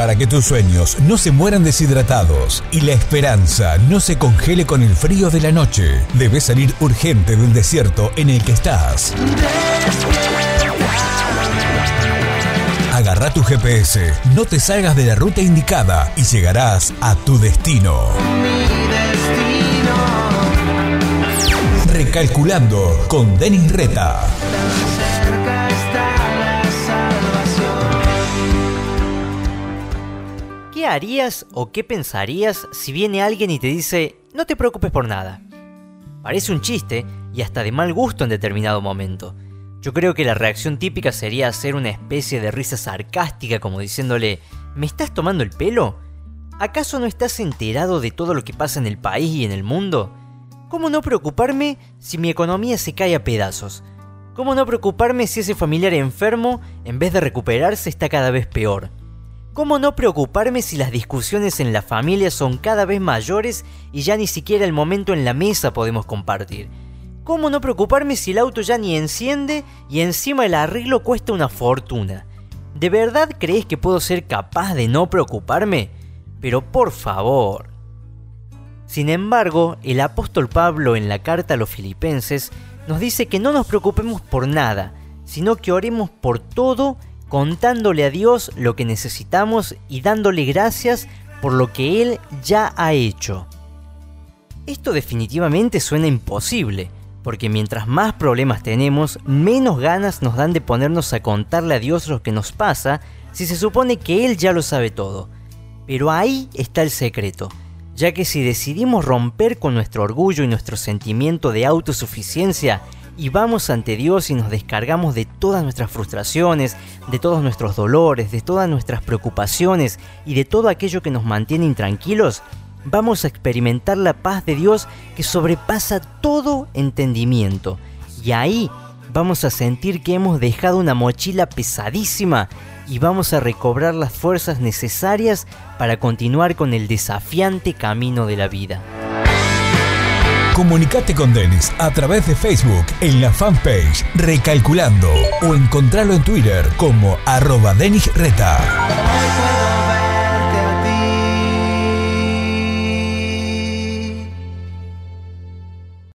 Para que tus sueños no se mueran deshidratados y la esperanza no se congele con el frío de la noche, debes salir urgente del desierto en el que estás. Agarra tu GPS, no te salgas de la ruta indicada y llegarás a tu destino. Recalculando con Denis Reta. ¿Qué harías o qué pensarías si viene alguien y te dice, no te preocupes por nada? Parece un chiste y hasta de mal gusto en determinado momento. Yo creo que la reacción típica sería hacer una especie de risa sarcástica como diciéndole, ¿me estás tomando el pelo? ¿Acaso no estás enterado de todo lo que pasa en el país y en el mundo? ¿Cómo no preocuparme si mi economía se cae a pedazos? ¿Cómo no preocuparme si ese familiar enfermo, en vez de recuperarse, está cada vez peor? ¿Cómo no preocuparme si las discusiones en la familia son cada vez mayores y ya ni siquiera el momento en la mesa podemos compartir? ¿Cómo no preocuparme si el auto ya ni enciende y encima el arreglo cuesta una fortuna? ¿De verdad crees que puedo ser capaz de no preocuparme? Pero por favor. Sin embargo, el apóstol Pablo en la carta a los filipenses nos dice que no nos preocupemos por nada, sino que oremos por todo contándole a Dios lo que necesitamos y dándole gracias por lo que Él ya ha hecho. Esto definitivamente suena imposible, porque mientras más problemas tenemos, menos ganas nos dan de ponernos a contarle a Dios lo que nos pasa si se supone que Él ya lo sabe todo. Pero ahí está el secreto, ya que si decidimos romper con nuestro orgullo y nuestro sentimiento de autosuficiencia, y vamos ante Dios y nos descargamos de todas nuestras frustraciones, de todos nuestros dolores, de todas nuestras preocupaciones y de todo aquello que nos mantiene intranquilos, vamos a experimentar la paz de Dios que sobrepasa todo entendimiento. Y ahí vamos a sentir que hemos dejado una mochila pesadísima y vamos a recobrar las fuerzas necesarias para continuar con el desafiante camino de la vida. Comunicate con Denis a través de Facebook en la fanpage Recalculando o encontralo en Twitter como arroba Denis Reta.